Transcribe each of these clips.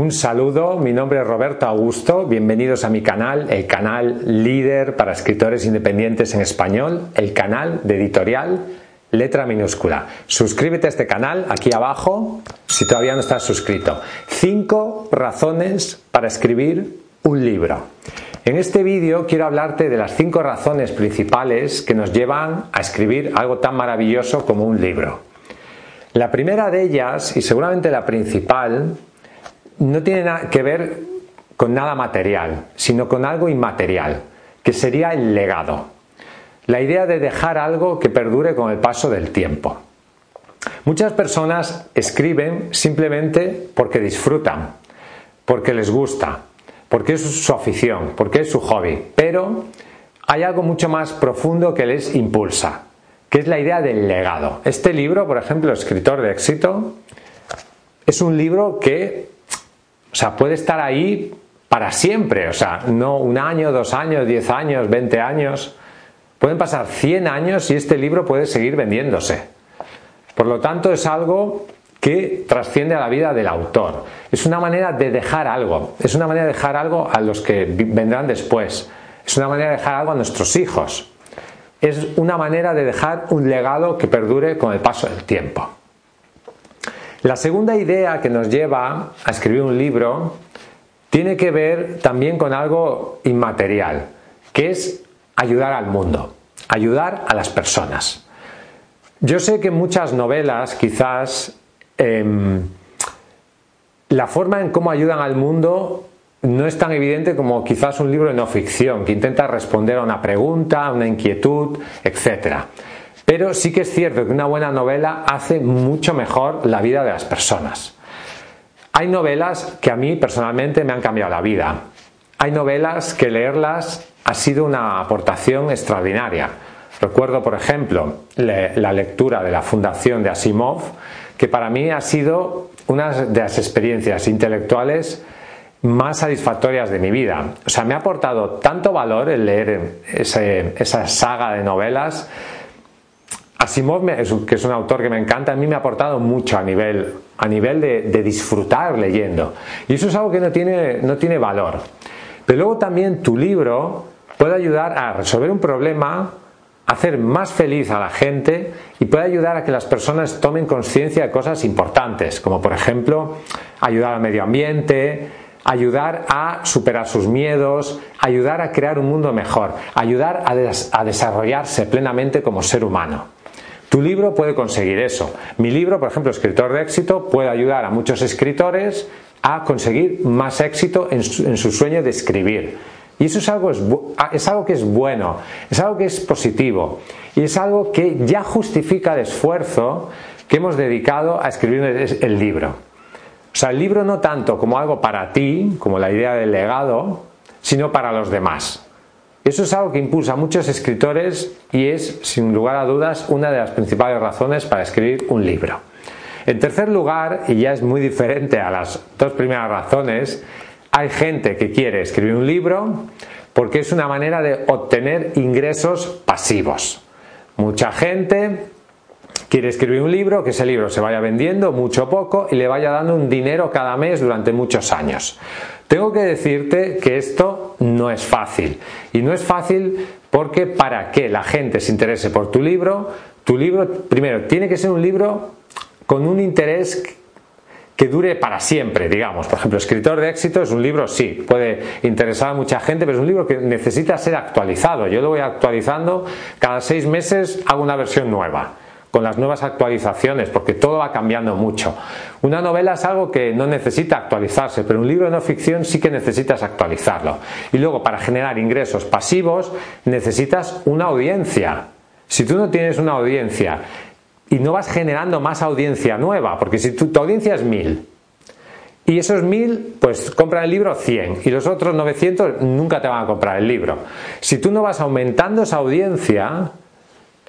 Un saludo, mi nombre es Roberto Augusto, bienvenidos a mi canal, el canal líder para escritores independientes en español, el canal de editorial letra minúscula. Suscríbete a este canal aquí abajo si todavía no estás suscrito. Cinco razones para escribir un libro. En este vídeo quiero hablarte de las cinco razones principales que nos llevan a escribir algo tan maravilloso como un libro. La primera de ellas, y seguramente la principal, no tiene nada que ver con nada material, sino con algo inmaterial, que sería el legado. La idea de dejar algo que perdure con el paso del tiempo. Muchas personas escriben simplemente porque disfrutan, porque les gusta, porque es su afición, porque es su hobby, pero hay algo mucho más profundo que les impulsa, que es la idea del legado. Este libro, por ejemplo, Escritor de éxito, es un libro que o sea, puede estar ahí para siempre, o sea, no un año, dos años, diez años, veinte años. Pueden pasar cien años y este libro puede seguir vendiéndose. Por lo tanto, es algo que trasciende a la vida del autor. Es una manera de dejar algo, es una manera de dejar algo a los que vendrán después, es una manera de dejar algo a nuestros hijos, es una manera de dejar un legado que perdure con el paso del tiempo. La segunda idea que nos lleva a escribir un libro tiene que ver también con algo inmaterial, que es ayudar al mundo, ayudar a las personas. Yo sé que muchas novelas quizás em, la forma en cómo ayudan al mundo no es tan evidente como quizás un libro de no ficción, que intenta responder a una pregunta, a una inquietud, etc. Pero sí que es cierto que una buena novela hace mucho mejor la vida de las personas. Hay novelas que a mí personalmente me han cambiado la vida. Hay novelas que leerlas ha sido una aportación extraordinaria. Recuerdo, por ejemplo, la lectura de la Fundación de Asimov, que para mí ha sido una de las experiencias intelectuales más satisfactorias de mi vida. O sea, me ha aportado tanto valor el leer esa saga de novelas Asimov, que es un autor que me encanta, a mí me ha aportado mucho a nivel, a nivel de, disfrutar leyendo. Y eso es algo que no tiene, no tiene valor. Pero luego también tu libro puede ayudar a resolver un problema, hacer más feliz a la gente y puede ayudar a que las personas tomen conciencia de cosas importantes, como por ejemplo ayudar al medio ambiente, ayudar a superar sus miedos, ayudar a crear un mundo mejor, ayudar a desarrollarse plenamente como ser humano. Tu libro puede conseguir eso. Mi libro, por ejemplo, Escritor de éxito, puede ayudar a muchos escritores a conseguir más éxito en su, sueño de escribir. Y eso es algo, ah, es algo que es bueno, es algo que es positivo y es algo que ya justifica el esfuerzo que hemos dedicado a escribir el libro. O sea, el libro no tanto como algo para ti, como la idea del legado, sino para los demás. Eso es algo que impulsa a muchos escritores y es, sin lugar a dudas, una de las principales razones para escribir un libro. En tercer lugar, y ya es muy diferente a las dos primeras razones, hay gente que quiere escribir un libro porque es una manera de obtener ingresos pasivos. Mucha gente quiere escribir un libro, que ese libro se vaya vendiendo mucho o poco y le vaya dando un dinero cada mes durante muchos años. Tengo que decirte que esto no es fácil. Y no es fácil porque para que la gente se interese por tu libro, tu libro, primero, tiene que ser un libro con un interés que dure para siempre, digamos. Por ejemplo, Escritor de éxito es un libro, sí, puede interesar a mucha gente, pero es un libro que necesita ser actualizado. Yo lo voy actualizando, cada seis meses hago una versión nueva con las nuevas actualizaciones, porque todo va cambiando mucho. Una novela es algo que no necesita actualizarse, pero un libro de no ficción sí que necesitas actualizarlo. Y luego, para generar ingresos pasivos, necesitas una audiencia. Si tú no tienes una audiencia y no vas generando más audiencia nueva, porque si tu, audiencia es mil, y esos mil, pues compran el libro 100 y los otros 900 nunca te van a comprar el libro. Si tú no vas aumentando esa audiencia,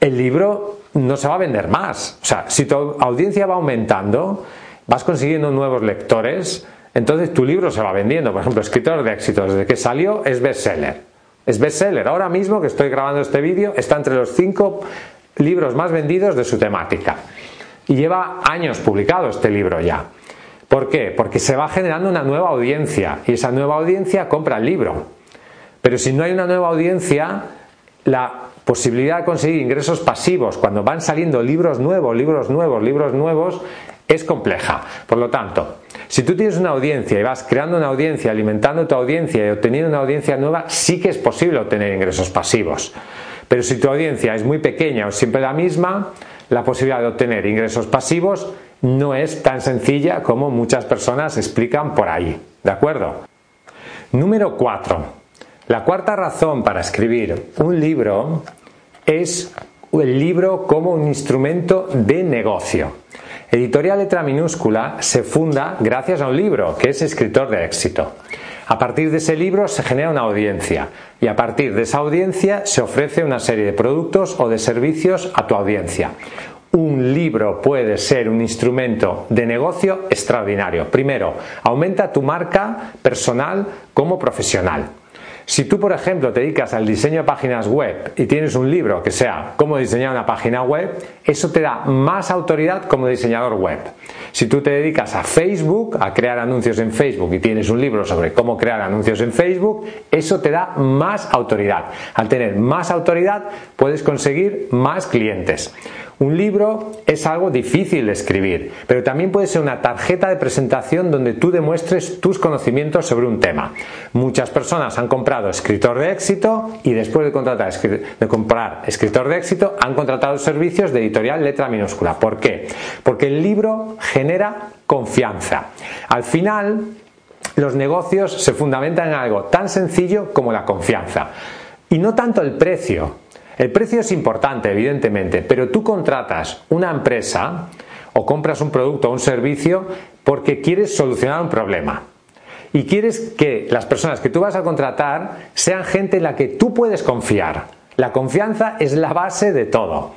el libro no se va a vender más. O sea, si tu audiencia va aumentando, vas consiguiendo nuevos lectores, entonces tu libro se va vendiendo. Por ejemplo, Escritor de éxito, desde que salió es bestseller. Es bestseller. Ahora mismo que estoy grabando este vídeo, está entre los cinco libros más vendidos de su temática. Y lleva años publicado este libro ya. ¿Por qué? Porque se va generando una nueva audiencia y esa nueva audiencia compra el libro. Pero si no hay una nueva audiencia, la posibilidad de conseguir ingresos pasivos cuando van saliendo libros nuevos, libros nuevos, libros nuevos, es compleja. Por lo tanto, si tú tienes una audiencia y vas creando una audiencia, alimentando tu audiencia y obteniendo una audiencia nueva, sí que es posible obtener ingresos pasivos. Pero si tu audiencia es muy pequeña o siempre la misma, la posibilidad de obtener ingresos pasivos no es tan sencilla como muchas personas explican por ahí. ¿De acuerdo? Número 4. La cuarta razón para escribir un libro es el libro como un instrumento de negocio. Editorial Letra Minúscula se funda gracias a un libro que es escritor de éxito. A partir de ese libro se genera una audiencia y a partir de esa audiencia se ofrece una serie de productos o de servicios a tu audiencia. Un libro puede ser un instrumento de negocio extraordinario. Primero, aumenta tu marca personal como profesional. Si tú, por ejemplo, te dedicas al diseño de páginas web y tienes un libro que sea cómo diseñar una página web, eso te da más autoridad como diseñador web. Si tú te dedicas a Facebook, a crear anuncios en Facebook y tienes un libro sobre cómo crear anuncios en Facebook, eso te da más autoridad. Al tener más autoridad puedes conseguir más clientes. Un libro es algo difícil de escribir, pero también puede ser una tarjeta de presentación donde tú demuestres tus conocimientos sobre un tema. Muchas personas han comprado escritor de éxito y después de, comprar escritor de éxito han contratado servicios de editorial letra minúscula. ¿Por qué? Porque el libro genera confianza. Al final, los negocios se fundamentan en algo tan sencillo como la confianza. Y no tanto el precio, el precio es importante, evidentemente, pero tú contratas una empresa o compras un producto o un servicio porque quieres solucionar un problema. Y quieres que las personas que tú vas a contratar sean gente en la que tú puedes confiar. La confianza es la base de todo.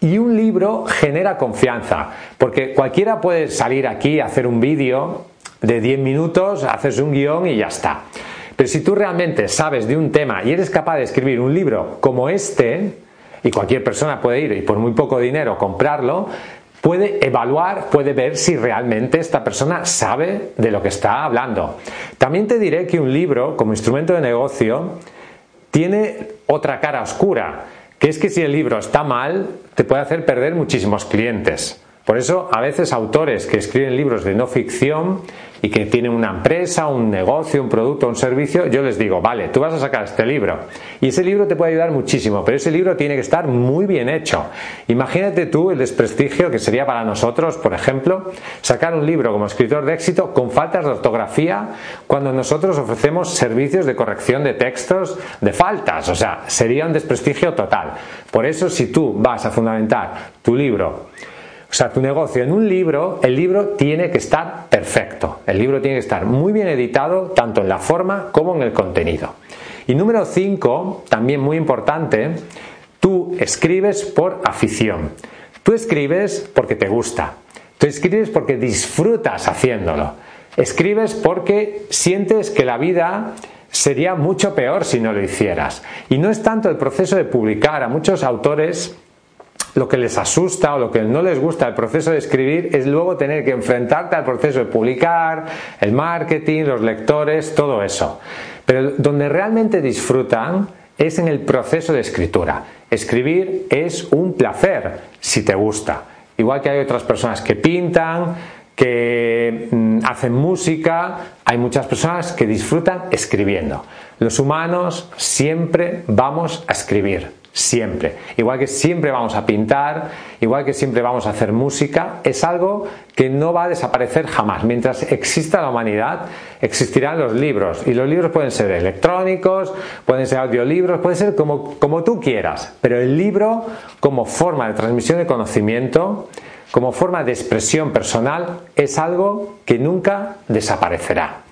Y un libro genera confianza, porque cualquiera puede salir aquí hacer un vídeo de 10 minutos, haces un guion y ya está. Pero si tú realmente sabes de un tema y eres capaz de escribir un libro como este, y cualquier persona puede ir y por muy poco dinero comprarlo, puede evaluar, puede ver si realmente esta persona sabe de lo que está hablando. También te diré que un libro como instrumento de negocio tiene otra cara oscura, que es que si el libro está mal, te puede hacer perder muchísimos clientes. Por eso, a veces autores que escriben libros de no ficción y que tienen una empresa, un negocio, un producto, un servicio, yo les digo, vale, tú vas a sacar este libro. Y ese libro te puede ayudar muchísimo, pero ese libro tiene que estar muy bien hecho. Imagínate tú el desprestigio que sería para nosotros, por ejemplo, sacar un libro como escritor de éxito con faltas de ortografía cuando nosotros ofrecemos servicios de corrección de textos de faltas. O sea, sería un desprestigio total. Por eso, si tú vas a fundamentar tu libro, o sea, tu negocio en un libro, el libro tiene que estar perfecto. El libro tiene que estar muy bien editado, tanto en la forma como en el contenido. Y número 5, también muy importante, tú escribes por afición. Tú escribes porque te gusta. Tú escribes porque disfrutas haciéndolo. Escribes porque sientes que la vida sería mucho peor si no lo hicieras. Y no es tanto el proceso de publicar. A muchos autores lo que les asusta o lo que no les gusta del proceso de escribir es luego tener que enfrentarte al proceso de publicar, el marketing, los lectores, todo eso. Pero donde realmente disfrutan es en el proceso de escritura. Escribir es un placer si te gusta. Igual que hay otras personas que pintan, que mm, hacen música, hay muchas personas que disfrutan escribiendo. Los humanos siempre vamos a escribir, siempre. Igual que siempre vamos a pintar, igual que siempre vamos a hacer música, es algo que no va a desaparecer jamás. Mientras exista la humanidad, existirán los libros. Y los libros pueden ser electrónicos, pueden ser audiolibros, pueden ser como, como tú quieras. Pero el libro, como forma de transmisión de conocimiento, como forma de expresión personal, es algo que nunca desaparecerá.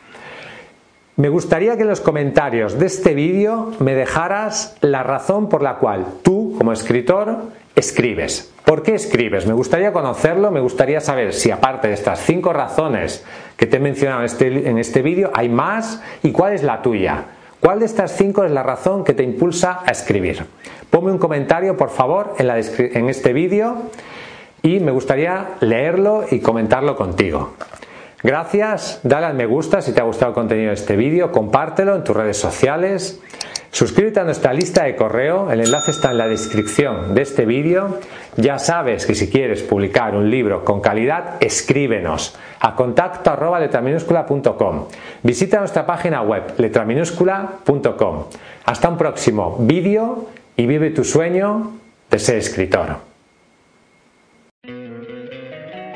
Me gustaría que en los comentarios de este vídeo me dejaras la razón por la cual tú, como escritor, escribes. ¿Por qué escribes? Me gustaría conocerlo, me gustaría saber si aparte de estas cinco razones que te he mencionado en este, en este vídeo, hay más y cuál es la tuya. ¿Cuál de estas cinco es la razón que te impulsa a escribir? Ponme un comentario, por favor, en, la en este vídeo y me gustaría leerlo y comentarlo contigo. Gracias, dale al me gusta si te ha gustado el contenido de este vídeo, compártelo en tus redes sociales, suscríbete a nuestra lista de correo, el enlace está en la descripción de este vídeo. Ya sabes que si quieres publicar un libro con calidad, escríbenos a contacto arroba. Visita nuestra página web letraminúscula.com. Hasta un próximo vídeo y vive tu sueño de ser escritor.